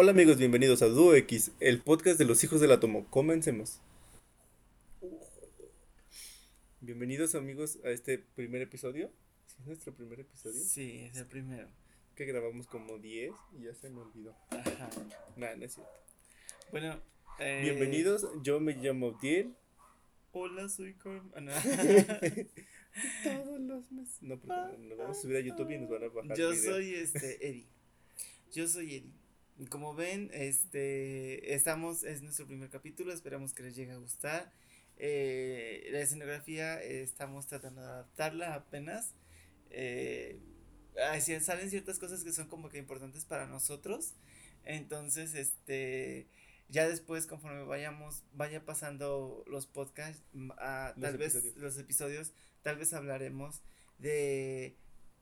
Hola amigos, bienvenidos a Duo X, el podcast de los hijos del átomo. Comencemos. Bienvenidos amigos a este primer episodio. ¿Sí es nuestro primer episodio? Sí, es el primero. Que grabamos como 10 y ya se me olvidó. Ajá. Nada, no es cierto. Bueno, eh... bienvenidos. Yo me llamo Diel. Hola, soy Carmen. Todos los meses. No, porque nos vamos a subir a YouTube y nos van a bajar. Yo soy este Eddie. Yo soy Eddie. Como ven, este estamos, es nuestro primer capítulo, esperamos que les llegue a gustar. Eh, la escenografía eh, estamos tratando de adaptarla apenas. Eh, salen ciertas cosas que son como que importantes para nosotros. Entonces, este ya después conforme vayamos vaya pasando los podcasts tal vez los episodios tal vez hablaremos de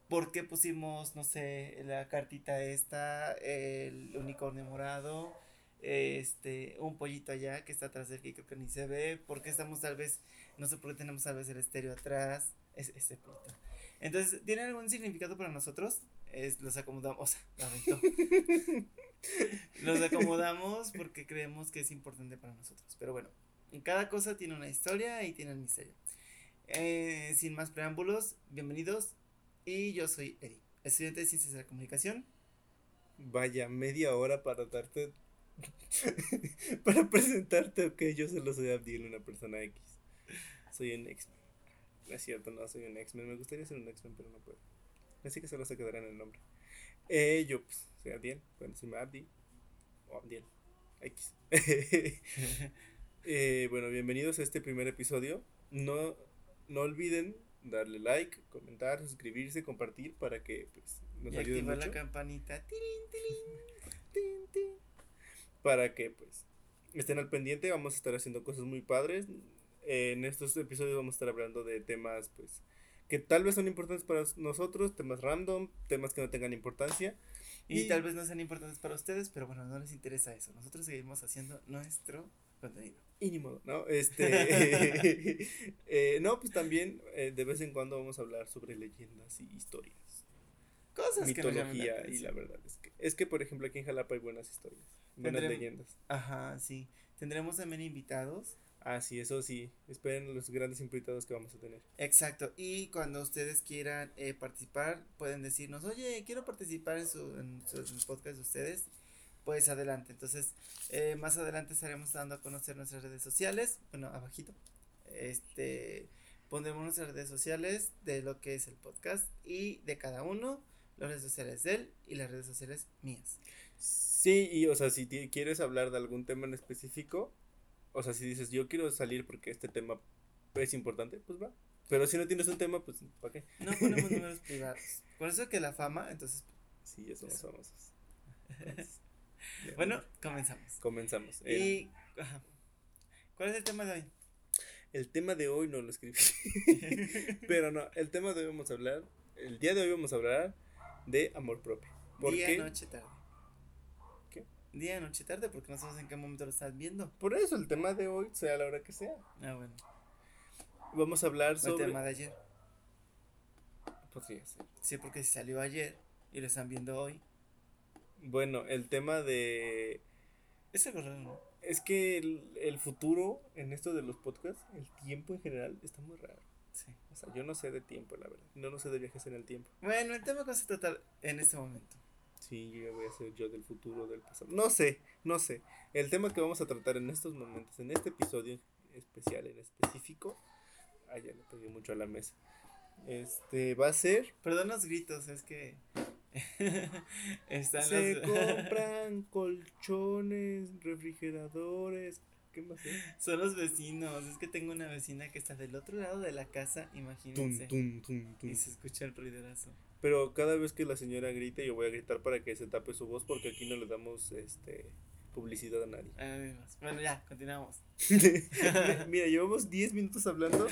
por qué pusimos no sé la cartita esta el unicornio morado este un pollito allá que está atrás del que creo que ni se ve por qué estamos tal vez no sé por qué tenemos tal vez el estéreo atrás es, ese pollito entonces tiene algún significado para nosotros es, los acomodamos o sea, Los acomodamos porque creemos que es importante para nosotros. Pero bueno, cada cosa tiene una historia y tiene un misterio. Eh, sin más preámbulos, bienvenidos. Y yo soy Eddie, estudiante de Ciencias de la Comunicación. Vaya, media hora para darte. para presentarte, ok, yo solo soy Abdiel, una persona X. Soy un X-Men. No es cierto, no soy un X-Men. Me gustaría ser un X-Men, pero no puedo. Así que solo se quedará en el nombre. Eh, yo, pues, soy Abdiel. Bueno, soy Abdi. O Abdiel. X. eh, bueno, bienvenidos a este primer episodio. No, no olviden darle like, comentar, suscribirse, compartir para que pues, nos y ayuden activar la campanita. Para que pues estén al pendiente. Vamos a estar haciendo cosas muy padres. en estos episodios vamos a estar hablando de temas pues que tal vez son importantes para nosotros, temas random, temas que no tengan importancia. Y, tal vez no sean importantes para ustedes, pero bueno, no les interesa eso. Nosotros seguimos haciendo nuestro contenido. Y ni modo, ¿no? Este, eh, no, pues también eh, de vez en cuando vamos a hablar sobre leyendas y historias. Cosas Mitología que y la verdad es que, es que, por ejemplo, aquí en Jalapa hay buenas historias, buenas leyendas. Ajá, sí. Tendremos también invitados Ah, sí, eso sí. Esperen los grandes invitados que vamos a tener. Exacto. Y cuando ustedes quieran eh, participar, pueden decirnos, oye, quiero participar en su, en su, podcast de ustedes. Pues adelante. Entonces, eh, más adelante estaremos dando a conocer nuestras redes sociales. Bueno, abajito. Este, pondremos nuestras redes sociales de lo que es el podcast y de cada uno, las redes sociales de él y las redes sociales mías. Sí, y o sea, si quieres hablar de algún tema en específico, o sea, si dices, yo quiero salir porque este tema es importante, pues va. Pero si no tienes un tema, pues, ¿para qué? No ponemos números privados. Por eso que la fama, entonces. Sí, ya somos famosos. bueno, comenzamos. Comenzamos. Y, ajá. ¿Cuál es el tema de hoy? El tema de hoy no lo escribí. Pero no, el tema de hoy vamos a hablar, el día de hoy vamos a hablar de amor propio. ¿Por Día, noche, tarde día, noche, tarde, porque no sabes en qué momento lo estás viendo. Por eso el tema de hoy sea la hora que sea. Ah, bueno. Vamos a hablar sobre. El tema de ayer. Podría ser. Sí, porque si salió ayer y lo están viendo hoy. Bueno, el tema de. Es algo raro, ¿no? Es que el, futuro en esto de los podcasts, el tiempo en general, está muy raro. Sí. O sea, yo no sé de tiempo, la verdad. No, no sé de viajes en el tiempo. Bueno, el tema que vamos a tratar en este momento Sí, yo voy a ser yo del futuro, del pasado. No sé, no sé. El tema que vamos a tratar en estos momentos, en este episodio especial, en específico. Ah, ya le pegué mucho a la mesa. Este, va a ser. Perdón los gritos, es que. Están Se compran colchones, refrigeradores. ¿Qué más es? Son los vecinos. Es que tengo una vecina que está del otro lado de la casa, imagínense. y se escucha el ruiderazo. Pero cada vez que la señora grite, yo voy a gritar para que se tape su voz porque aquí no le damos este publicidad a nadie. bueno, ya, continuamos. Mira, llevamos 10 minutos hablando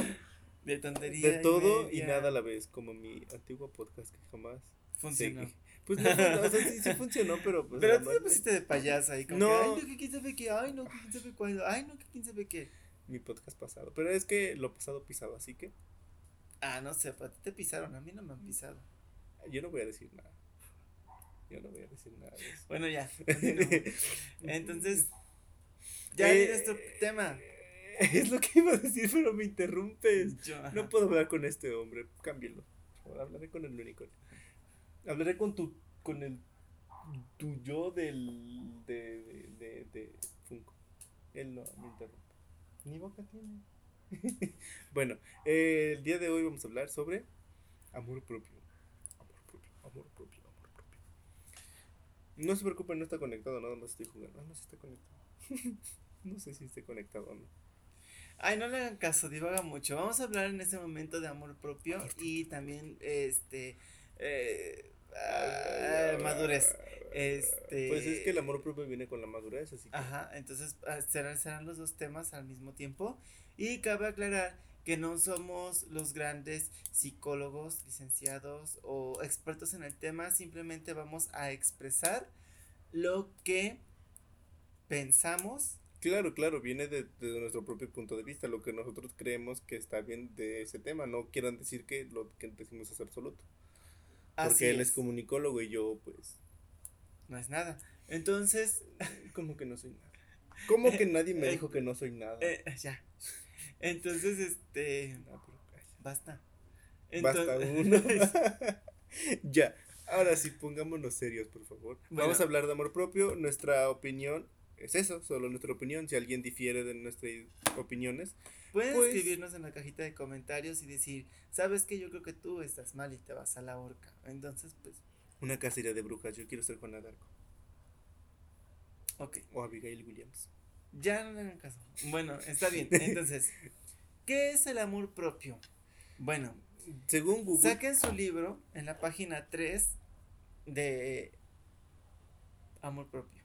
de tontería. De todo y, nada a la vez, como mi antiguo podcast que jamás funcionó. Pues no, o sea, sí, sí funcionó, pero pues. Pero tú te pusiste de payasa ahí, como no. ay, no, que quién sabe qué, ay, no, que quién sabe cuándo, ay, no, que quién sabe qué. Mi podcast pasado. Pero es que lo pasado pisado, así que. Ah, no sé, para ti te pisaron, a mí no me han pisado. Yo no voy a decir nada. Yo no voy a decir nada de eso. Bueno, ya. Entonces, ya eh, nuestro tema. Es lo que iba a decir, pero me interrumpes. no puedo hablar con este hombre. Cámbielo. Hablaré con el único. Hablaré con tu. con el. tu yo del. de. de. de, Funko. Él no me interrumpe. Ni boca tiene. bueno, eh, el día de hoy vamos a hablar sobre amor propio. Amor propio, amor propio, amor propio. No se preocupen, no está conectado, nada más estoy jugando. Ah, no, si está conectado. no sé si esté conectado o no. Ay, no le hagan caso, divaga mucho. Vamos a hablar en este momento de amor propio y también, este, eh, madurez. Este. Pues es que el amor propio viene con la madurez, así que. Ajá, entonces ah, serán, serán los dos temas al mismo tiempo. Y cabe aclarar que no somos los grandes psicólogos, licenciados o expertos en el tema, simplemente vamos a expresar lo que pensamos. Claro, claro, viene de, nuestro propio punto de vista, lo que nosotros creemos que está bien de ese tema, no quieran decir que lo que decimos es absoluto. Porque él es comunicólogo y yo pues no es nada. Entonces, como que no soy nada. ¿Cómo que nadie me eh, dijo que no soy nada? Eh, ya. Entonces, este. basta. basta uno. ya. Ahora sí, pongámonos serios, por favor. Vamos a hablar de amor propio. Nuestra opinión es eso, solo nuestra opinión. Si alguien difiere de nuestras opiniones, pueden pues escribirnos en la cajita de comentarios y decir, sabes que yo creo que tú estás mal y te vas a la horca. Entonces, pues una cacería de brujas. Yo quiero ser Juana D'Arco. Ok. O Abigail Williams. Ya no le hagan caso. Bueno, está bien. Entonces, ¿qué es el amor propio? Bueno, según Google. Saquen su libro en la página 3 de amor propio.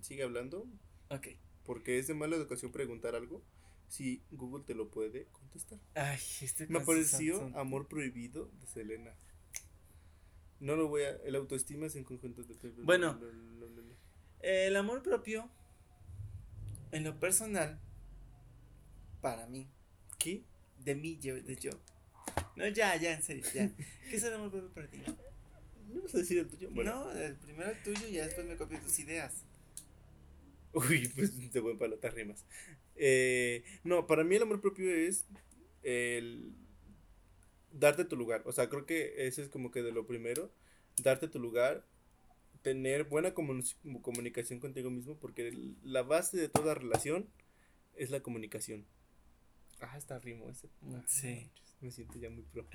¿Sigue hablando? Ok. Porque es de mala educación preguntar algo si Google te lo puede contestar. Ay, este Me apareció Amor Prohibido de Selena. No lo voy a. El autoestima es en conjunto de. Bueno, el amor propio, en lo personal, para mí. ¿Qué? De mí, yo, de yo. No, ya, ya, en serio, ya. ¿Qué es el amor propio para ti? No vas a decir el tuyo. No, el primero el tuyo y después me copio tus ideas. Uy, pues te voy a palotar rimas. Eh, no, para mí el amor propio es el darte tu lugar. O sea, creo que eso es como que de lo primero, darte tu lugar, tener buena comunicación contigo mismo, porque la base de toda relación es la comunicación. Ah, está rimo ese. Ah, sí. Me siento ya muy pro.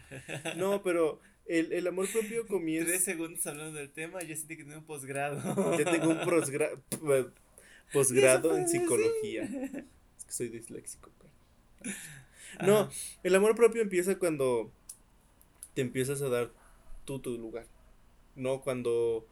No, pero el, el amor propio comienza. Tres segundos hablando del tema, yo sentí que tengo un posgrado. Ya tengo un posgrado en psicología. Es que soy disléxico. No, el amor propio empieza cuando te empiezas a dar tú tu lugar. No cuando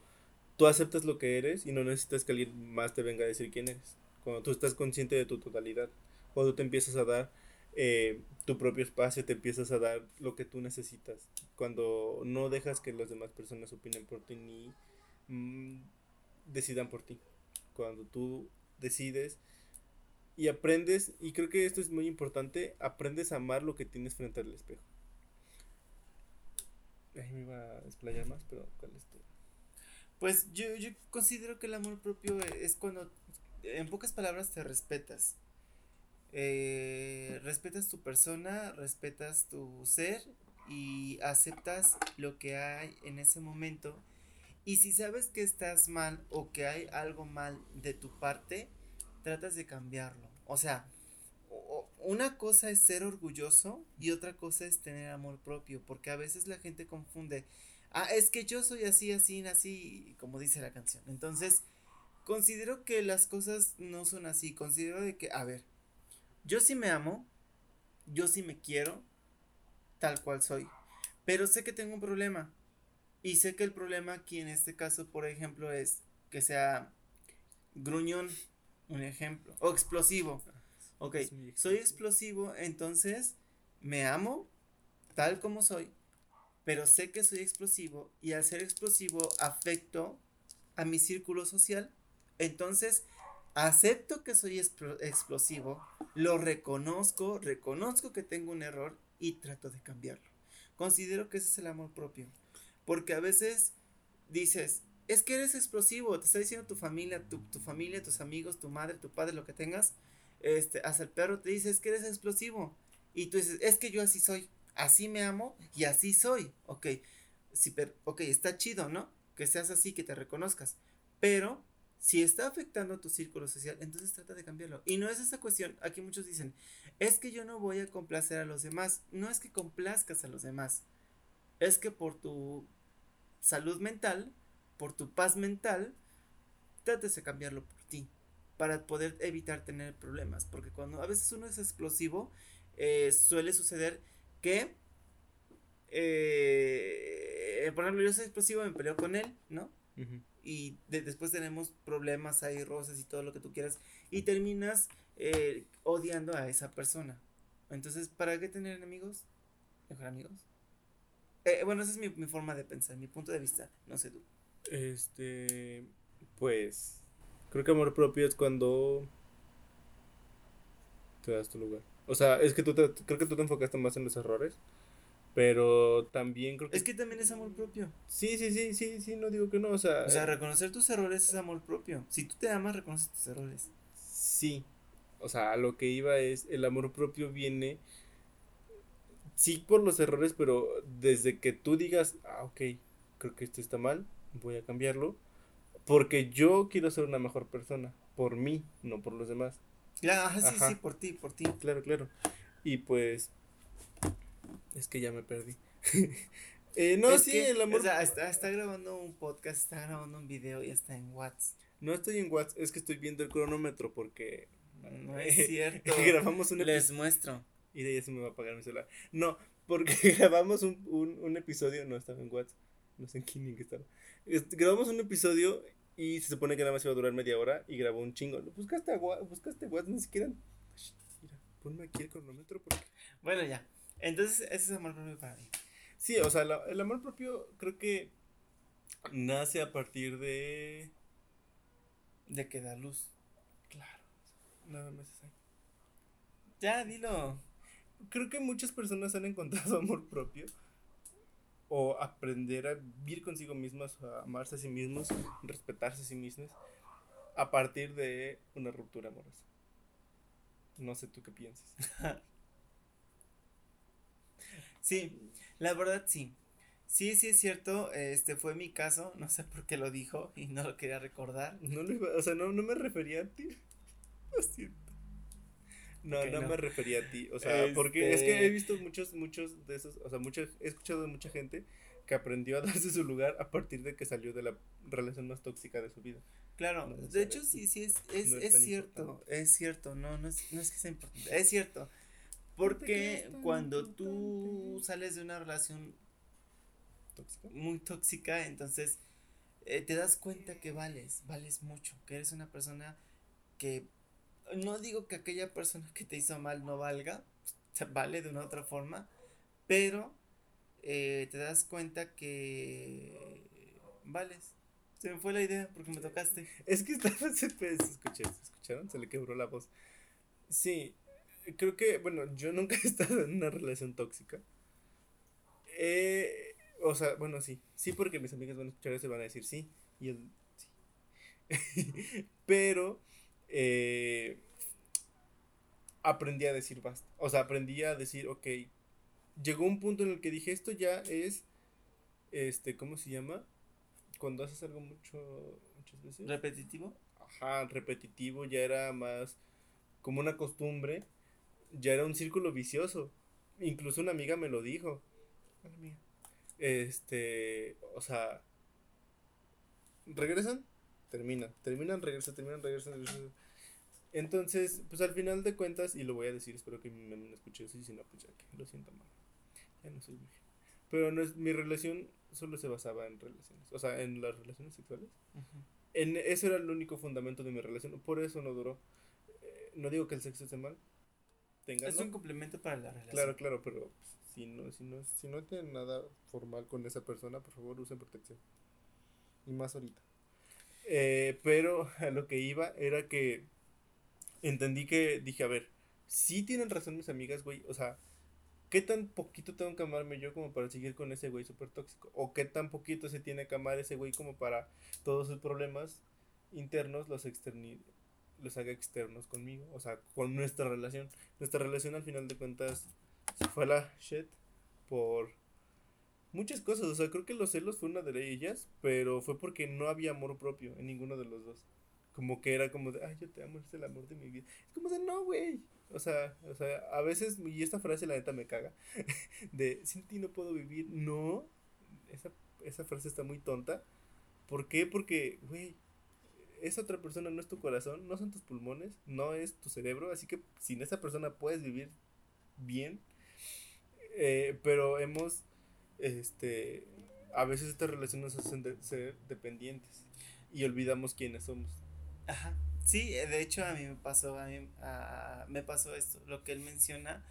tú aceptas lo que eres y no necesitas que alguien más te venga a decir quién eres. Cuando tú estás consciente de tu totalidad. Cuando te empiezas a dar eh, tu propio espacio, te empiezas a dar lo que tú necesitas. Cuando no dejas que las demás personas opinen por ti ni mm, decidan por ti. Cuando tú decides y aprendes, y creo que esto es muy importante, aprendes a amar lo que tienes frente al espejo. Ahí me iba a explayar más, pero ¿cuál es tu? Pues yo, yo considero que el amor propio es cuando, en pocas palabras, te respetas. Eh, respetas tu persona, respetas tu ser y aceptas lo que hay en ese momento. Y si sabes que estás mal o que hay algo mal de tu parte, tratas de cambiarlo. O sea, una cosa es ser orgulloso y otra cosa es tener amor propio, porque a veces la gente confunde, ah, es que yo soy así, así, así, como dice la canción. Entonces, considero que las cosas no son así, considero de que, a ver, yo sí me amo, yo sí me quiero, tal cual soy, pero sé que tengo un problema. Y sé que el problema aquí en este caso, por ejemplo, es que sea gruñón, un ejemplo, o explosivo. Ok, soy explosivo, entonces me amo tal como soy, pero sé que soy explosivo y al ser explosivo afecto a mi círculo social. Entonces, acepto que soy explosivo, lo reconozco, reconozco que tengo un error y trato de cambiarlo. Considero que ese es el amor propio. Porque a veces dices, es que eres explosivo, te está diciendo tu familia, tu, tu familia, tus amigos, tu madre, tu padre, lo que tengas, este, hasta el perro te dice, es que eres explosivo. Y tú dices, es que yo así soy, así me amo y así soy. Ok, sí, pero, ok, está chido, ¿no? Que seas así, que te reconozcas. Pero si está afectando a tu círculo social, entonces trata de cambiarlo. Y no es esa cuestión, aquí muchos dicen, es que yo no voy a complacer a los demás. No es que complazcas a los demás. Es que por tu salud mental, por tu paz mental, trates de cambiarlo por ti. Para poder evitar tener problemas. Porque cuando a veces uno es explosivo, eh, suele suceder que, eh, por ejemplo, yo soy explosivo, me peleo con él, ¿no? Y después tenemos problemas ahí, rosas y todo lo que tú quieras. Y terminas eh, odiando a esa persona. Entonces, ¿para qué tener enemigos? Mejor amigos. Bueno, esa es mi, mi forma de pensar, mi punto de vista. No sé tú. Este, pues, creo que amor propio es cuando te das tu lugar. O sea, es que tú te, creo que tú te enfocaste más en los errores, pero también creo que... Es que también es amor propio. Sí, sí, sí, sí, sí, no digo que no, o sea... O sea, reconocer tus errores es amor propio. Si tú te amas, reconoces tus errores. Sí, o sea, a lo que iba es, el amor propio viene, sí por los errores, pero desde que tú digas, ah, ok, creo que esto está mal, voy a cambiarlo, porque yo quiero ser una mejor persona, por mí, no por los demás. Claro, sí, sí, por ti, por ti. Claro, claro. Y pues, es que ya me perdí. eh, no, sí, el amor. O sea, está, está grabando un podcast, está grabando un video y está en WhatsApp. No estoy en WhatsApp, es que estoy viendo el cronómetro porque. No es cierto. grabamos un Les muestro. Y de ahí se me va a apagar mi celular. No, porque grabamos un, un, un episodio, no estaba en WhatsApp, no sé en quién que estaba. grabamos un episodio y se supone que nada más iba a durar media hora y grabó un chingo. Buscaste buscaste WhatsApp, ni siquiera. Mira, ponme aquí el cronómetro porque. Bueno, ya. Entonces, ese es amor propio para mí. Sí, o sea, el amor propio creo que nace a partir de. De que da luz. Claro. Nada más es ahí. Ya, dilo. Creo que muchas personas han encontrado amor propio o aprender a vivir consigo mismas, a amarse a sí mismos, respetarse a sí mismos, a partir de una ruptura amorosa. No sé tú qué piensas. sí, la verdad sí. Sí, sí es cierto, este fue mi caso, no sé por qué lo dijo y no lo quería recordar. No o sea, no, no me refería a ti. Lo siento. No, no, me refería a ti, o sea, porque es que he este visto muchos, muchos de esos, o sea, he escuchado de mucha gente que aprendió a darse su lugar a partir de que salió de la relación más tóxica de su vida. Claro, de hecho sí, sí, es, es, es, cierto, es cierto, no, no es, no es que sea importante, es cierto, porque cuando tú sales de una relación tóxica, muy tóxica, entonces eh, te das cuenta que vales, vales mucho, que eres una persona que no digo que aquella persona que te hizo mal no valga, se vale de una otra forma, pero eh, te das cuenta que vales. Se me fue la idea porque me tocaste. Es que estaba, se, escuché, ¿escucharon? Se le quebró la voz. Sí, creo que, bueno, yo nunca he estado en una relación tóxica. Eh, o sea, bueno, sí, sí porque mis amigas van a escuchar eso y van a decir sí, y él sí. Pero eh, aprendí a decir basta. O sea, aprendí a decir, ok, llegó un punto en el que dije, esto ya es, este, ¿cómo se llama? Cuando haces algo mucho, muchas veces. ¿Repetitivo? Ajá, repetitivo, ya era más como una costumbre, ya era un círculo vicioso. Incluso una amiga me lo dijo. Este, o sea, regresan, terminan, terminan, regresan, terminan, regresan, regresan. Entonces, pues al final de cuentas, y lo voy a decir, espero que me, me escuche eso, y si no, pues ya que lo siento mal. Ya no soy virgen. Pero no es, mi relación solo se basaba en relaciones, o sea, en las relaciones sexuales. En, eso era el único fundamento de mi relación, por eso no duró. Eh, no digo que el sexo esté mal. es un complemento para la relación. Claro, claro, pero pues, si, no, si, no, si no tienen nada formal con esa persona, por favor usen protección. Y más ahorita. Eh, pero a lo que iba era que entendí que dije, a ver, sí tienen razón mis amigas, güey, o sea, ¿qué tan poquito tengo que amarme yo como para seguir con ese güey súper tóxico? ¿O qué tan poquito se tiene que amar ese güey como para todos sus problemas internos los externi los haga externos conmigo? O sea, con nuestra relación. Nuestra relación al final de cuentas se fue a la shit por muchas cosas. O sea, creo que los celos fue una de ellas, pero fue porque no había amor propio en ninguno de los dos. Como que era como de, ay, yo te amo, es el amor de mi vida. Es como de, no, güey. O sea, o sea, a veces, y esta frase la neta me caga, de, sin ti no puedo vivir. No, esa, esa frase está muy tonta. ¿Por qué? Porque, güey, esa otra persona no es tu corazón, no son tus pulmones, no es tu cerebro, así que sin esa persona puedes vivir bien. Eh, pero hemos, este, a veces estas relaciones nos hacen ser dependientes y olvidamos quiénes somos. Ajá. Sí, eh, de hecho a mí me pasó, a mí, me pasó esto, lo que él menciona,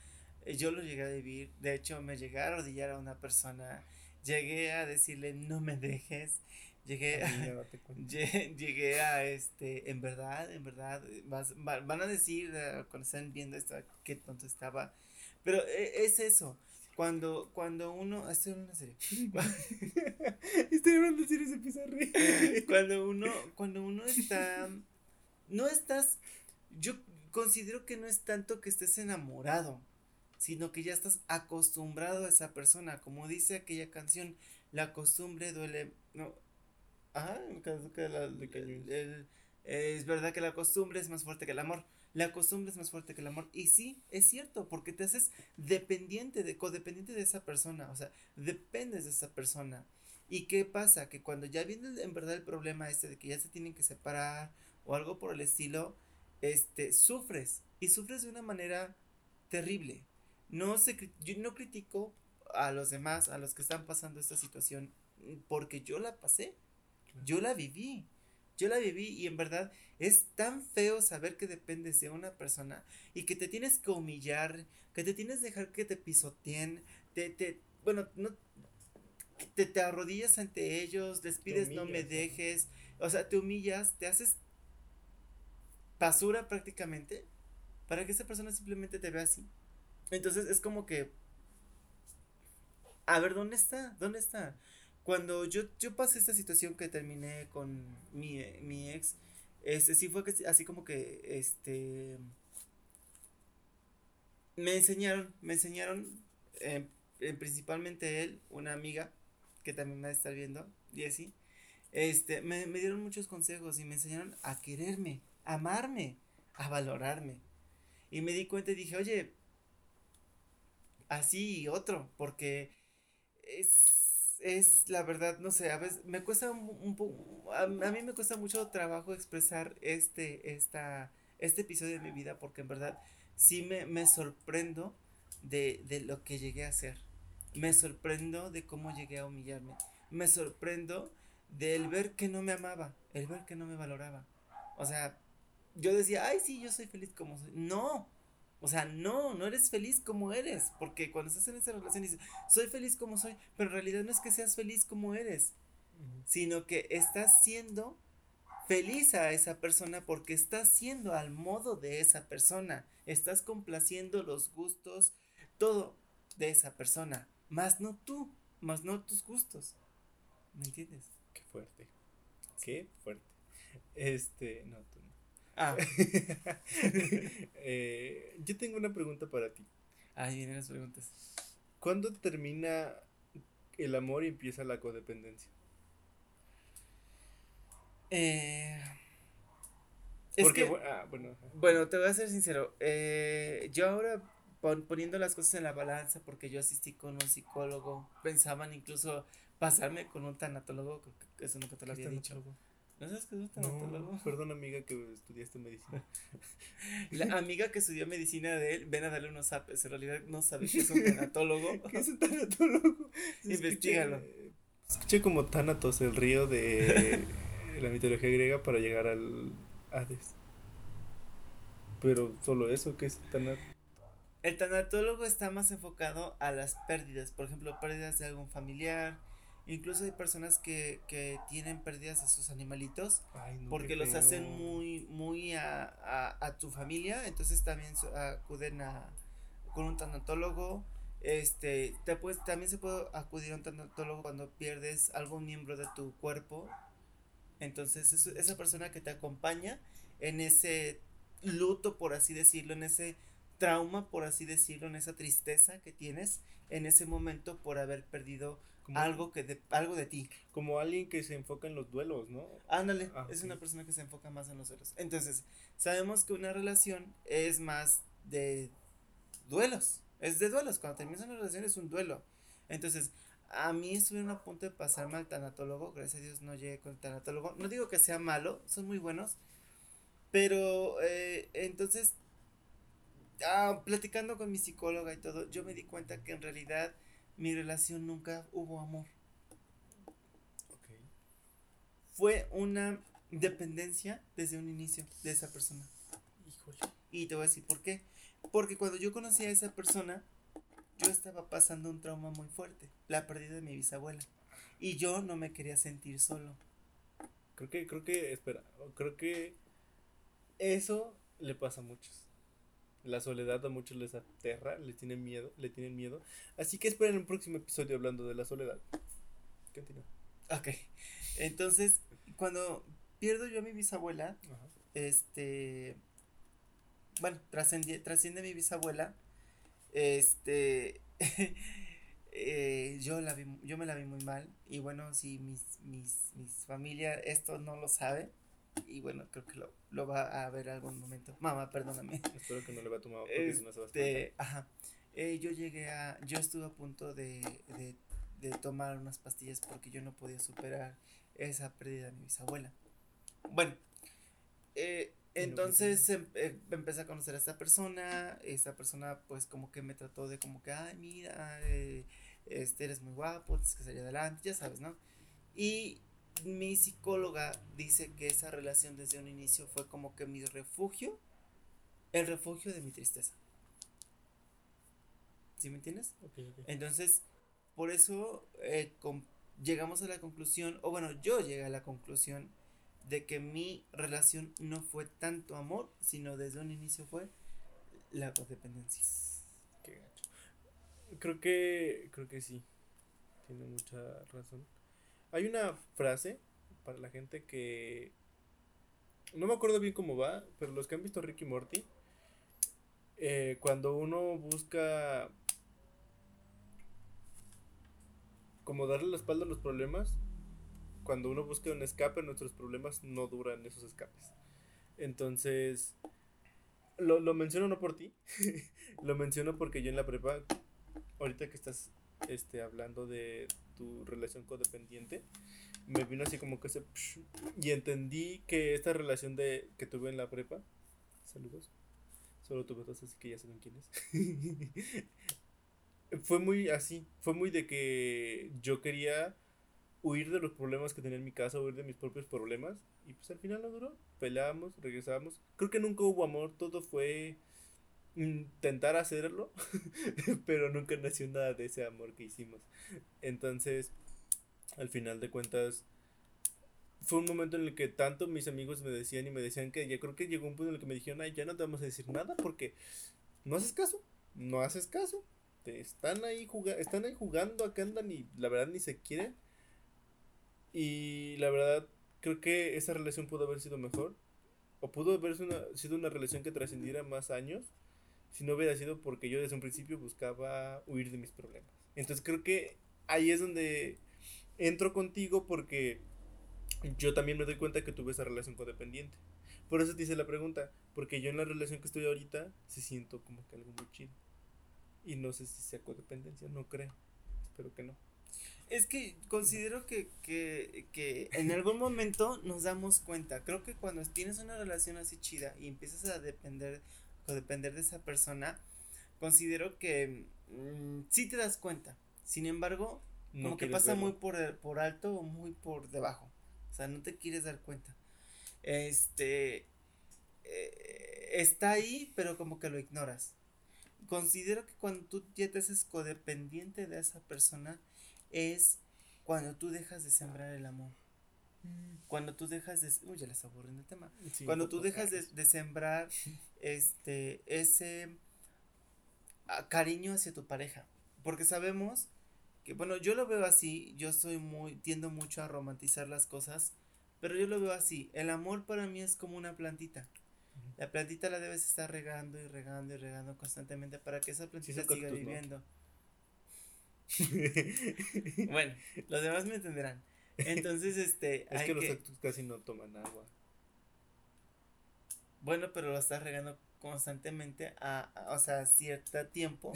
eh, yo lo llegué a vivir, de hecho me llegué a arrodillar a una persona, llegué a decirle no me dejes, llegué a, llegué a este, en verdad, en verdad, van a decir eh, cuando están viendo esto, qué tonto estaba, pero es eso, cuando, cuando uno, estoy en una serie, estoy hablando de series de pizarre, cuando uno, cuando uno está no estás, yo considero que no es tanto que estés enamorado, sino que ya estás acostumbrado a esa persona, como dice aquella canción, la costumbre duele, no, ajá, es verdad que la costumbre es más fuerte que el amor. La costumbre es más fuerte que el amor. Y sí, es cierto, porque te haces dependiente, de, codependiente de esa persona. O sea, dependes de esa persona. ¿Y qué pasa? Que cuando ya viene en verdad el problema este de que ya se tienen que separar o algo por el estilo, este, sufres y sufres de una manera terrible. No se, yo no critico a los demás, a los que están pasando esta situación, porque yo la pasé, yo la viví, yo la viví y en verdad es tan feo saber que dependes de una persona y que te tienes que humillar, que te tienes que dejar que te pisoteen, te, te, bueno, no, te, te arrodillas ante ellos, les pides no me dejes, o sea, te humillas, te haces basura prácticamente para que esa persona simplemente te vea así. Entonces es como que, a ver, ¿dónde está? ¿Dónde está? Cuando yo, yo pasé esta situación que terminé con mi, mi ex, este sí fue que, así como que, este, me enseñaron, me enseñaron, eh, principalmente él, una amiga, que también va a estar viendo, Jessie, este, me, me dieron muchos consejos y me enseñaron a quererme, amarme, a valorarme. Y me di cuenta y dije, oye, así y otro, porque es, es la verdad, no sé, a veces me cuesta un, poco, a, mí me cuesta mucho trabajo expresar este, esta, este episodio de mi vida, porque en verdad sí me, me sorprendo de, de lo que llegué a hacer. Me sorprendo de cómo llegué a humillarme. Me sorprendo del ver que no me amaba, el ver que no me valoraba. O sea, yo decía, ay, sí, yo soy feliz como soy. No, o sea, no, no eres feliz como eres, porque cuando estás en esa relación dices, soy feliz como soy, pero en realidad no es que seas feliz como eres, sino que estás siendo feliz a esa persona porque estás siendo al modo de esa persona, estás complaciendo los gustos, todo de esa persona, más no tú, más no tus gustos. ¿Me entiendes? Qué fuerte. Qué fuerte. Este, no, tú Ah. Eh, yo tengo una pregunta para ti. Ahí vienen las preguntas. ¿Cuándo termina el amor y empieza la codependencia? Eh, Porque, ah, bueno, bueno, te voy a ser sincero. Eh, yo ahora poniendo las cosas en la balanza, porque yo asistí con un psicólogo, pensaban incluso pasarme con un tanatólogo, eso nunca te lo había dicho. ¿No sabes qué es un tanatólogo? perdón, amiga, que estudiaste medicina. La amiga que estudió medicina de él, ven a darle unos apes. En realidad no sabe qué es un tanatólogo. ¿Qué es un tanatólogo? Investígalo. Escuché como Thanatos, el río de la mitología griega, para llegar al Hades. Pero solo eso, ¿qué es tanatólogo? El tanatólogo está más enfocado a las pérdidas, por ejemplo, pérdidas de algún familiar, Incluso hay personas que, que tienen pérdidas a sus animalitos porque los hacen muy, muy a, a, tu familia. Entonces también acuden a, con un tanatólogo. Este, te puedes, también se puede acudir a un tanatólogo cuando pierdes algún miembro de tu cuerpo. Entonces, esa persona que te acompaña en ese luto, por así decirlo, en ese trauma, por así decirlo, en esa tristeza que tienes en ese momento por haber perdido algo que de, algo de ti. Como alguien que se enfoca en los duelos, ¿no? Ándale, ah, es una persona que se enfoca más en los duelos. Entonces, sabemos que una relación es más de duelos. Es de duelos. Cuando terminas una relación es un duelo. Entonces, a mí estuvieron a punto de pasarme al tanatólogo. Gracias a Dios no llegué con el tanatólogo. No digo que sea malo, son muy buenos. Pero, eh, entonces, ah, platicando con mi psicóloga y todo, yo me di cuenta que en realidad mi relación nunca hubo amor. Fue una dependencia desde un inicio de esa persona. Híjole. Y te voy a decir por qué. Porque cuando yo conocí a esa persona, yo estaba pasando un trauma muy fuerte, la pérdida de mi bisabuela. Y yo no me quería sentir solo. Creo que, creo que, espera, creo que eso le pasa a muchos. La soledad a muchos les aterra, les tienen miedo, le tienen miedo. Así que esperen un próximo episodio hablando de la soledad. Continúa. Ok. Entonces, cuando pierdo yo a mi bisabuela, este bueno, trasciende, trasciende mi bisabuela, este, eh, yo la vi, yo me la vi muy mal, y bueno, si mis, mis, mis familia esto no lo sabe, y bueno, creo que lo, lo va a ver algún momento. Mamá, perdóname. Espero que no le va a tomar porque si no se va a este, Ajá. Eh, yo llegué a, yo estuve a punto de, de, de tomar unas pastillas porque yo no podía superar esa pérdida de mi bisabuela. Bueno, eh, entonces em, eh, empecé a conocer a esta persona, esta persona pues como que me trató de como que, ay, mira, eh, este, eres muy guapo, tienes que salir adelante, ya sabes, ¿no? Y mi psicóloga dice que esa relación desde un inicio fue como que mi refugio, el refugio de mi tristeza. ¿Sí me entiendes? Entonces, por eso eh, llegamos a la conclusión, o bueno, yo llegué a la conclusión de que mi relación no fue tanto amor, sino desde un inicio fue la codependencia. Qué Creo que, creo que sí, tiene mucha razón. Hay una frase para la gente que no me acuerdo bien cómo va, pero los que han visto Ricky Morty, eh, cuando uno busca como darle la espalda a los problemas, cuando uno busca un escape, nuestros problemas no duran esos escapes. Entonces, lo, lo menciono no por ti, lo menciono porque yo en la prepa, ahorita que estás este, hablando de tu relación codependiente, me vino así como que se... Y entendí que esta relación de, que tuve en la prepa, saludos, solo tuve dos, así que ya saben quién es. fue muy así, fue muy de que yo quería huir de los problemas que tenía en mi casa, huir de mis propios problemas. Y pues al final no duró. Peleábamos, regresábamos. Creo que nunca hubo amor, todo fue intentar hacerlo, pero nunca nació nada de ese amor que hicimos. Entonces, al final de cuentas, fue un momento en el que tanto mis amigos me decían y me decían que ya creo que llegó un punto en el que me dijeron, ay, ya no te vamos a decir nada porque no haces caso, no haces caso. Te están ahí, jugando están ahí jugando, acá andan y la verdad ni se quieren y la verdad, creo que esa relación pudo haber sido mejor. O pudo haber sido una relación que trascendiera más años. Si no hubiera sido porque yo desde un principio buscaba huir de mis problemas. Entonces creo que ahí es donde entro contigo porque yo también me doy cuenta que tuve esa relación codependiente. Por eso te hice la pregunta, porque yo en la relación que estoy ahorita se siento como que algo muy chido. Y no sé si sea codependencia, no creo. Espero que no. Es que considero que, que, que en algún momento nos damos cuenta. Creo que cuando tienes una relación así chida y empiezas a depender o depender de esa persona, considero que mm, sí te das cuenta. Sin embargo, como que pasa muy por, por alto o muy por debajo. O sea, no te quieres dar cuenta. Este eh, está ahí, pero como que lo ignoras. Considero que cuando tú ya te haces codependiente de esa persona, es cuando tú dejas de sembrar el amor. Cuando tú dejas de... Uy, ya les aburriendo el tema. cuando tú dejas de, de, sembrar este, ese ah, cariño hacia tu pareja. porque sabemos que, bueno, yo lo veo así, yo soy muy, tiendo mucho a romantizar las cosas, pero yo lo veo así, el amor para mí es como una plantita. La plantita la debes estar regando y regando y regando constantemente para que esa plantita siga viviendo. bueno, los demás me entenderán. Entonces, este. es que los cactus casi no toman agua. Bueno, pero lo estás regando constantemente a, o sea, cierto tiempo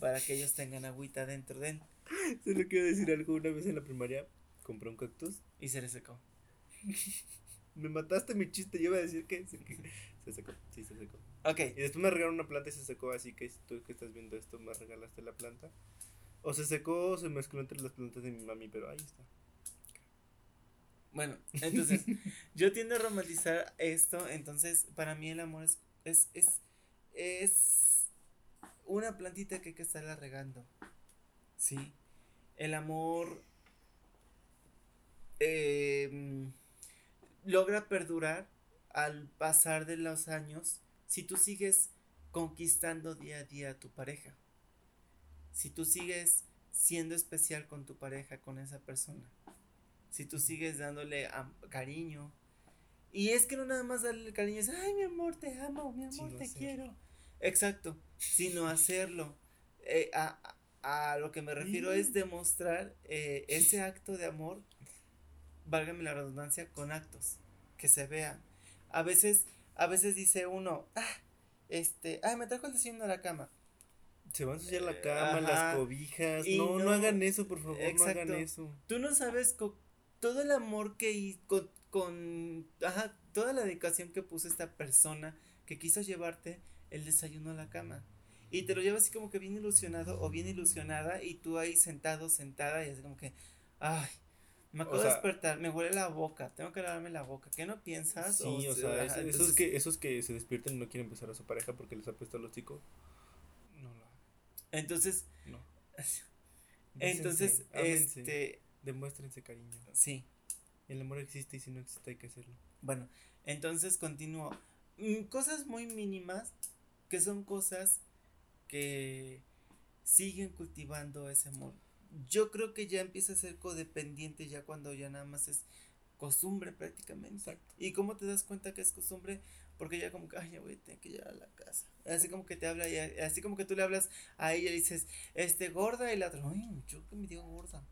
para que ellos tengan agüita dentro de él. Solo quiero decir algo, una vez en la primaria compré un cactus. Y se le secó. me mataste mi chiste, yo iba a decir que se, secó, sí se secó. Ok. Y después me regalaron una planta y se secó, así que tú que estás viendo esto me regalaste la planta. O se secó o se mezcló entre las plantas de mi mami, pero ahí está. Bueno, entonces, yo tiendo a romantizar esto, entonces para mí el amor es, es, es, es una plantita que hay que estarla regando. Sí. El amor em, logra perdurar al pasar de los años si tú sigues conquistando día a día a tu pareja. Si tú sigues siendo especial con tu pareja, con esa persona si tú sigues dándole cariño. Y es que no nada más darle cariño es, ay, mi amor, te amo, mi amor, te quiero. Exacto, sino hacerlo. Eh, a, a, lo que me refiero es demostrar eh, ese acto de amor, válgame la redundancia, con actos, que se vean. A veces, a veces dice uno, ah, este, ay, me trajo el desayuno a la cama. Se va a ensuciar la cama, las cobijas. No, no, hagan eso, por favor, no hagan eso. Tú no sabes todo el amor que con, con ajá, toda la dedicación que puso esta persona que quiso llevarte el desayuno a la cama. Y te lo lleva así como que bien ilusionado o bien ilusionada y tú ahí sentado, sentada y así como que, ay, me acabo de despertar, me huele la boca, tengo que lavarme la boca. ¿Qué no piensas? Sí, o, sea, esos, que, esos que se despiertan y no quieren besar a su pareja porque les ha puesto los chicos. No, no. Entonces, no. Entonces, este, Demuéstrense cariño. Sí. El amor existe y si no existe hay que hacerlo. Bueno, entonces continúo. Mm, cosas muy mínimas que son cosas que siguen cultivando ese amor. Yo creo que ya empieza a ser codependiente ya cuando ya nada más es costumbre prácticamente. Exacto. ¿Y cómo te das cuenta que es costumbre? Porque ya como que, ay, ya voy a tener que llegar a la casa. Así como que te habla, y así como que tú le hablas a ella y dices, este, gorda, y la otra, ay, yo que me digo gorda.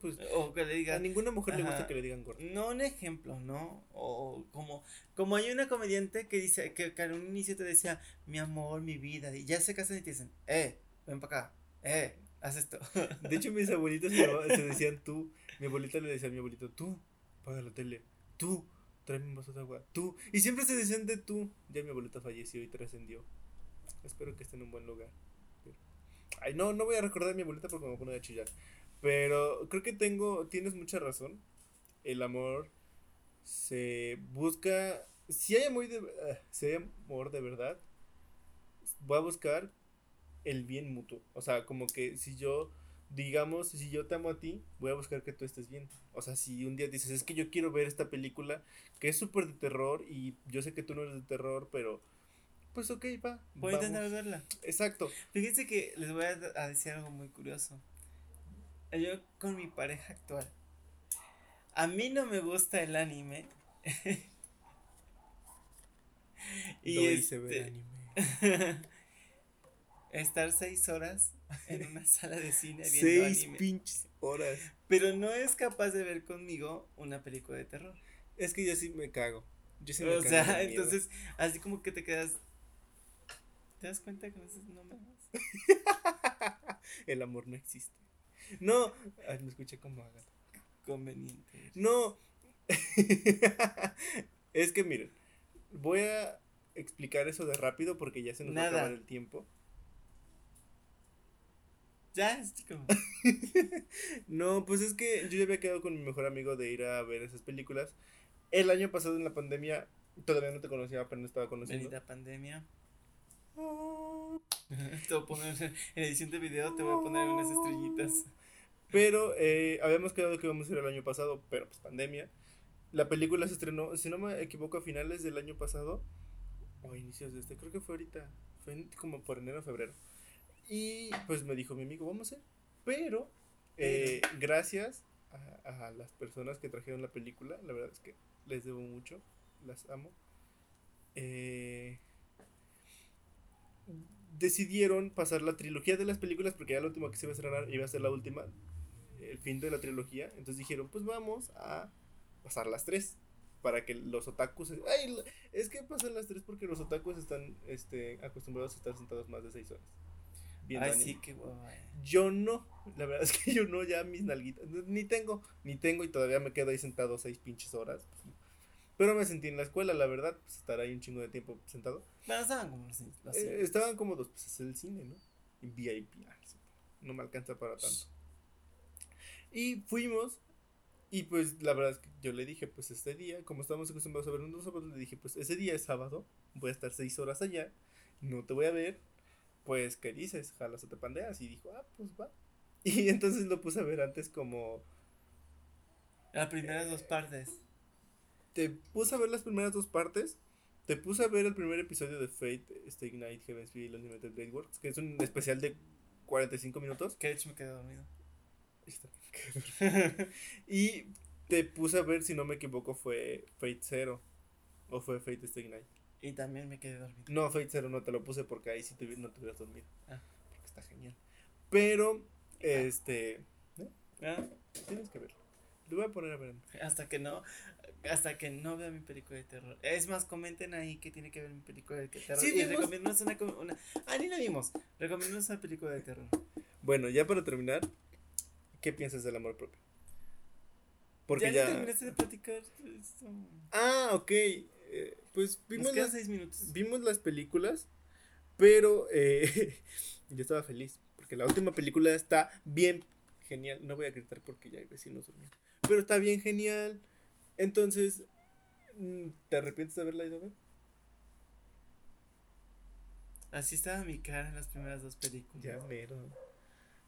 Pues, o que le digan. A ninguna mujer le gusta que le digan gorda. No un ejemplo, ¿no? O como, como hay una comediante que dice, que, que, un inicio te decía, mi amor, mi vida, y ya se casan y te dicen, eh, ven para acá, eh, haz esto. De hecho, mis abuelitos se, decían tú, mi abuelita le decía a mi abuelito, tú, paga la tele, tú, tráeme un vaso de agua, tú, y siempre se decían de tú. Ya mi abuelita falleció y trascendió. Espero que esté en un buen lugar. Ay, no, no voy a recordar a mi abuelita porque me poner a chillar. Pero creo que tengo, tienes mucha razón. El amor se busca, si hay amor de, si hay amor de verdad, voy a buscar el bien mutuo. O sea, como que si yo, digamos, si yo te amo a ti, voy a buscar que tú estés bien. O sea, si un día dices, es que yo quiero ver esta película que es súper de terror y yo sé que tú no eres de terror, pero pues ok, va. Voy a intentar verla. Exacto. Fíjense que les voy a decir algo muy curioso yo con mi pareja actual. A mí no me gusta el anime. y este, anime. estar seis horas en una sala de cine viendo seis pinches horas. Pero no es capaz de ver conmigo una película de terror. Es que yo sí me cago. Yo sí me o sea, entonces, así como que te quedas. ¿Te das cuenta que a veces no me amas? el amor no existe. No, me escuché como Conveniente. No. es que miren, voy a explicar eso de rápido porque ya se nos va a acabar el tiempo. Ya, chico. no, pues es que yo ya había quedado con mi mejor amigo de ir a ver esas películas. El año pasado en la pandemia, todavía no te conocía, apenas estaba conociendo. la pandemia. te voy a poner en edición de video, te voy a poner unas estrellitas. Pero eh, habíamos quedado que íbamos a ir el año pasado, pero pues pandemia. La película se estrenó, si no me equivoco, a finales del año pasado, o inicios de este, creo que fue ahorita, fue como por enero o febrero. Y pues me dijo mi amigo, vamos a hacer. Pero, eh, gracias a, a las personas que trajeron la película, la verdad es que les debo mucho, las amo. Eh, decidieron pasar la trilogía de las películas porque ya la última que se iba a estrenar iba a ser la última, el fin de la trilogía. Entonces dijeron, pues vamos a pasar las tres para que los otakus... Ay, es que pasan las tres porque los otakus están este, acostumbrados a estar sentados más de seis horas. Ay, sí, qué. Yo no, la verdad es que yo no, ya mis nalguitas, ni tengo, ni tengo y todavía me quedo ahí sentado seis pinches horas. Pero me sentí en la escuela, la verdad, pues estar ahí un chingo de tiempo sentado. Pero estaban cómodos. Eh, estaban cómodos, pues es el cine, ¿no? Y VIP, no me alcanza para tanto. Y fuimos, y pues la verdad es que yo le dije, pues este día, como estábamos acostumbrados a ver unos sábados, le dije, pues ese día es sábado, voy a estar seis horas allá, no te voy a ver, pues, ¿qué dices? Jalas o te pandeas. Y dijo, ah, pues va. Y entonces lo puse a ver antes como... Las primeras dos partes. Te puse a ver las primeras dos partes. Te puse a ver el primer episodio de Fate, Stay Night, Heaven's Feel, Unlimited Blade Works, que es un especial de 45 minutos. Que de hecho me quedé dormido. y te puse a ver, si no me equivoco, fue Fate Zero. O fue Fate Stay Night. Y también me quedé dormido. No, Fate Zero no te lo puse porque ahí sí te, no te hubieras dormido. Ah. Porque está genial. Pero, este. ¿eh? Ah. Tienes que verlo. Lo voy a poner a ver. Hasta que no. Hasta que no vea mi película de terror. Es más, comenten ahí que tiene que ver mi película de terror. Sí, y recomiéndanos una, una. Ah, ni la vimos. Recomiéndanos una película de terror. Bueno, ya para terminar, ¿qué piensas del amor propio? Porque ya. ya... terminaste de platicar. Ah, ok. Eh, pues vimos, las, seis minutos. vimos las películas, pero eh, yo estaba feliz, porque la última película está bien genial. No voy a gritar porque ya hay vecinos durmiendo, pero está bien genial. Entonces, mm, ¿te arrepientes de haberla ido a ver? Así estaba mi cara en las primeras dos películas. Ya, pero.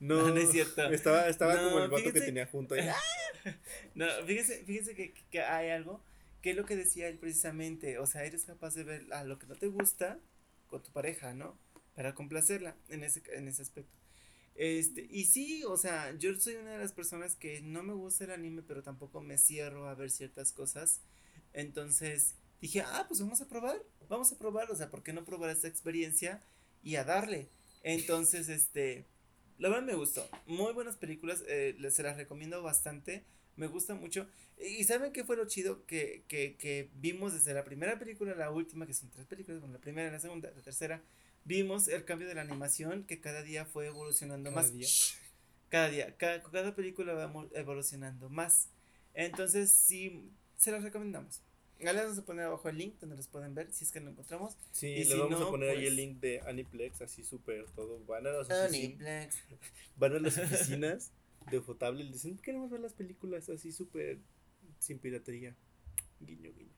No, no, es cierto. Estaba, estaba como el vato que tenía junto. Ahí. no, fíjense, fíjense que, que hay algo ¿Qué es lo que decía él precisamente? O sea, eres capaz de ver a lo que no te gusta con tu pareja, ¿no? Para complacerla en ese, en ese aspecto. Este, y sí, o sea, yo soy una de las personas que no me gusta el anime, pero tampoco me cierro a ver ciertas cosas. Entonces dije, ah, pues vamos a probar, vamos a probar, o sea, ¿por qué no probar esta experiencia y a darle? Entonces, este, la verdad me gustó. Muy buenas películas, eh, se las recomiendo bastante me gusta mucho. ¿Y saben qué fue lo chido? Que, que, que vimos desde la primera película a la última, que son tres películas, bueno, la primera, la segunda, la tercera, vimos el cambio de la animación que cada día fue evolucionando cada más. Día. Cada día, cada, cada película va evolucionando más. Entonces, sí, se las recomendamos. Les vamos a poner abajo el link donde los pueden ver si es que lo encontramos. Sí, y le vamos a poner ahí el pues link de Aniplex, así súper todo. Van a las oficinas. Van a las oficinas de Ufotable le dicen, queremos ver las películas así súper sin piratería. Guiño, guiño.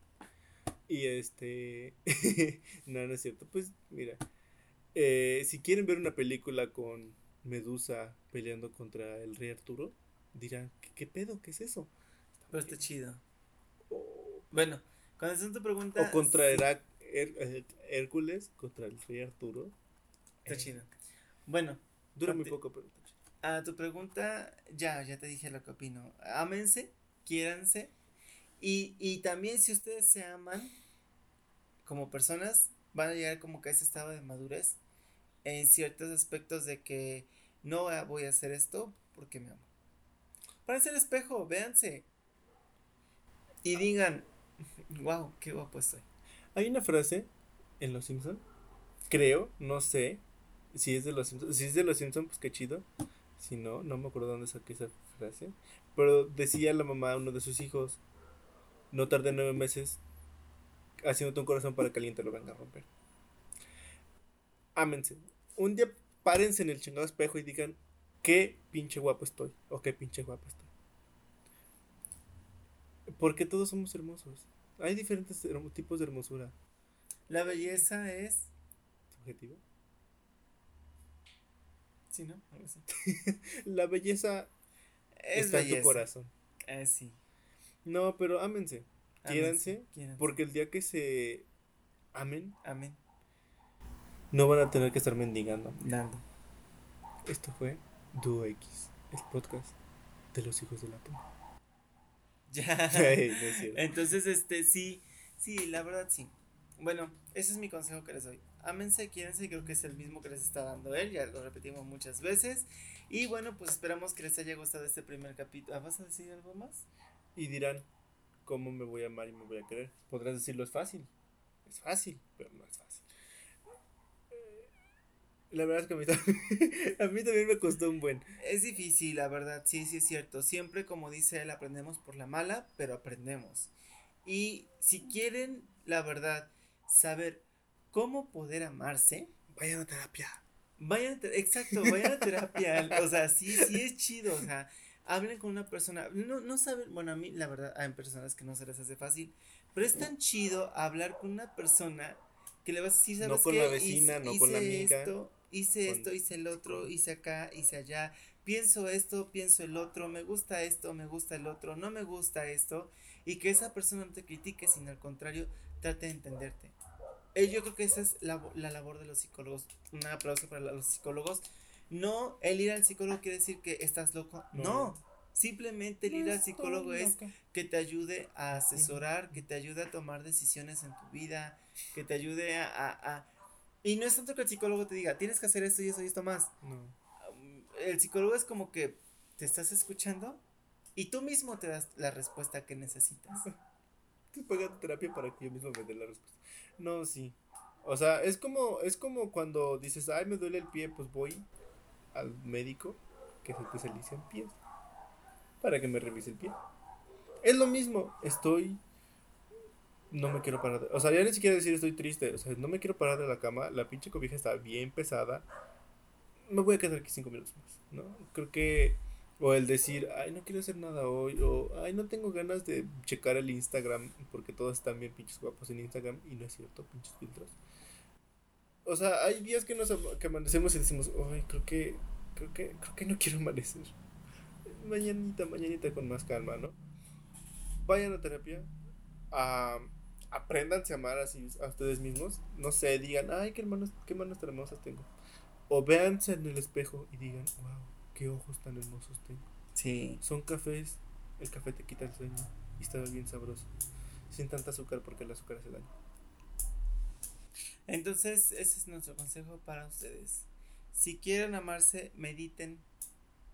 Y este, no, no es cierto. Pues mira, eh, si quieren ver una película con Medusa peleando contra el rey Arturo, dirán, ¿qué, pedo? ¿Qué es eso? Pero está chido. bueno, cuando son tu pregunta. O contra eh, Hércules, contra el rey Arturo. Está chido. Bueno. Dura muy poco, pero a tu pregunta, ya, ya te dije lo que opino. Ámense, quiéranse. Y, y también si ustedes se aman como personas, van a llegar como que a ese estado de madurez en ciertos aspectos de que no voy a hacer esto porque me amo. Párense el espejo, véanse. Y digan, wow, qué guapo estoy. Hay una frase en Los Simpson, creo, no sé, si es de Los Simpson, si es de Los Simpson, pues qué chido si no, no me acuerdo dónde saqué esa frase. Pero decía la mamá a uno de sus hijos, no tarde nueve meses haciéndote un corazón para que alguien te lo venga a romper. Ámense. Un día párense en el chingado espejo y digan, qué pinche guapo estoy. O qué pinche guapo estoy. Porque todos somos hermosos. Hay diferentes tipos de hermosura. La belleza es... ¿Subjetivo? ¿no? la belleza está en tu corazón. Eh, sí. No, pero ámense. Quiéranse. Porque el día que se amen. Amén. No van a tener que estar mendigando. Dando. Esto fue Duo X, el podcast de los hijos de la puta. Ya. Ey, no es. Entonces, este, sí, sí, la verdad sí. Bueno, ese es mi consejo que les doy. Ámense, quiérense, creo que es el mismo que les está dando él, ya lo repetimos muchas veces. Y bueno, pues esperamos que les haya gustado este primer capítulo. Ah, ¿Vas a decir algo más? Y dirán, ¿cómo me voy a amar y me voy a querer? Podrás decirlo, es fácil. Es fácil, pero no es fácil. La verdad es que a mí, también, a mí también me costó un buen. Es difícil, la verdad, sí, sí es cierto. Siempre, como dice él, aprendemos por la mala, pero aprendemos. Y si quieren, la verdad, saber cómo poder amarse, Vayan a terapia. vayan, exacto, vayan a terapia. O sea, sí, sí es chido. O sea, hablen con una persona. No, no saben, bueno, a mí, la verdad, hay personas que no se les hace fácil, pero es tan chido hablar con una persona que le vas a decir, No ¿sabes con qué? la vecina, no con la Hice amiga, Esto, hice con- esto, hice el otro, hice acá, hice allá. Pienso esto, pienso el otro, me gusta esto, me gusta el otro, no me gusta esto. Y que esa persona no te critique, sino al contrario, trate de entenderte. Eh, yo creo que esa es la, la labor de los psicólogos. Un aplauso para los psicólogos. No, el ir al psicólogo quiere decir que estás loco. No. No, simplemente el ir al psicólogo es que te ayude a asesorar, que te ayude a tomar decisiones en tu vida, que te ayude a, a- a- Y no es tanto que el psicólogo te diga, tienes que hacer esto y eso y esto más. No. Um, El psicólogo es como que te estás escuchando y tú mismo te das la respuesta que necesitas. Estoy pagando terapia para que yo mismo me dé la respuesta. No, sí. O sea, es como, es como cuando dices, ay, me duele el pie, pues voy al médico que se especializa en pies para que me revise el pie. Es lo mismo, estoy... No me quiero parar de... O sea, ya ni siquiera decir estoy triste. O sea, no me quiero parar de la cama. La pinche cobija está bien pesada. Me voy a quedar aquí cinco minutos más, ¿no? Creo que... O el decir, ay, no quiero hacer nada hoy. O, ay, no tengo ganas de checar el Instagram. Porque todos están bien pinches guapos en Instagram. Y no es cierto, pinches filtros. O sea, hay días que nos que amanecemos y decimos, ay, creo que, creo que, creo que no quiero amanecer. Mañanita, mañanita con más calma, ¿no? Vayan a terapia. a apréndanse a amar así a ustedes mismos. No sé, digan, ay, qué hermanos, qué manos tan hermosas tengo. O véanse en el espejo y digan, wow, qué ojos tan hermosos tengo. Sí. Son cafés, el café te quita el sueño y está bien sabroso. Sin tanta azúcar porque el azúcar hace daño. Entonces, ese es nuestro consejo para ustedes. Si quieren amarse, mediten,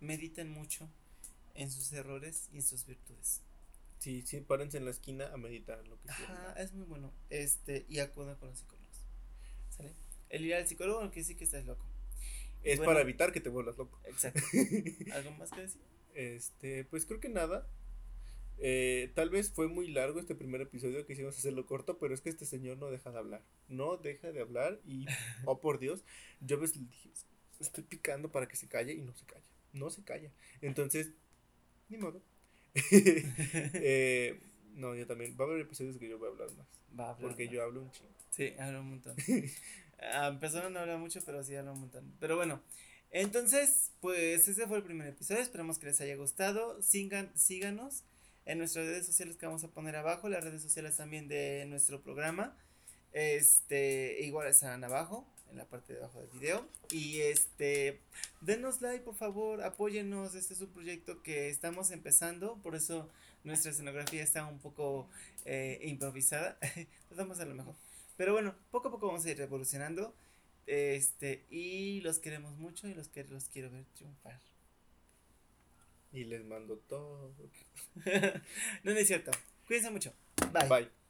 mediten mucho en sus errores y en sus virtudes. Sí, sí, párense en la esquina a meditar lo que quieran. Ajá, es muy bueno. Este, y acudan con los psicólogos. ¿Sale? El ir al psicólogo no quiere decir que estés loco. Es Bueno. para evitar que te vuelvas loco. Exacto. ¿Algo más que decir? Este, pues creo que nada. Eh, tal vez fue muy largo este primer episodio, quisimos hacerlo corto, pero es que este señor no deja de hablar. No deja de hablar y, oh por Dios, yo le dije, estoy picando para que se calle y no se calla. No se calla. Entonces, ni modo. Eh, no, yo también. Va a haber episodios que yo voy a hablar más. Va a hablar Porque más. yo hablo un chingo. Sí, habla un montón. Ah, persona no habla mucho, pero sí habla un montón. Pero bueno, entonces, pues ese fue el primer episodio. Esperamos que les haya gustado. Sigan, síganos en nuestras redes sociales que vamos a poner abajo, las redes sociales también de nuestro programa. Este, igual estarán abajo, en la parte de abajo del video. Y este, denos like, por favor, apóyennos. Este es un proyecto que estamos empezando, por eso nuestra escenografía está un poco eh, improvisada. Tratamos a lo mejor. Pero bueno, poco a poco vamos a ir evolucionando. Este, y los queremos mucho y los que los quiero ver triunfar. Y les mando todo. no, no es cierto. Cuídense mucho. Bye. Bye.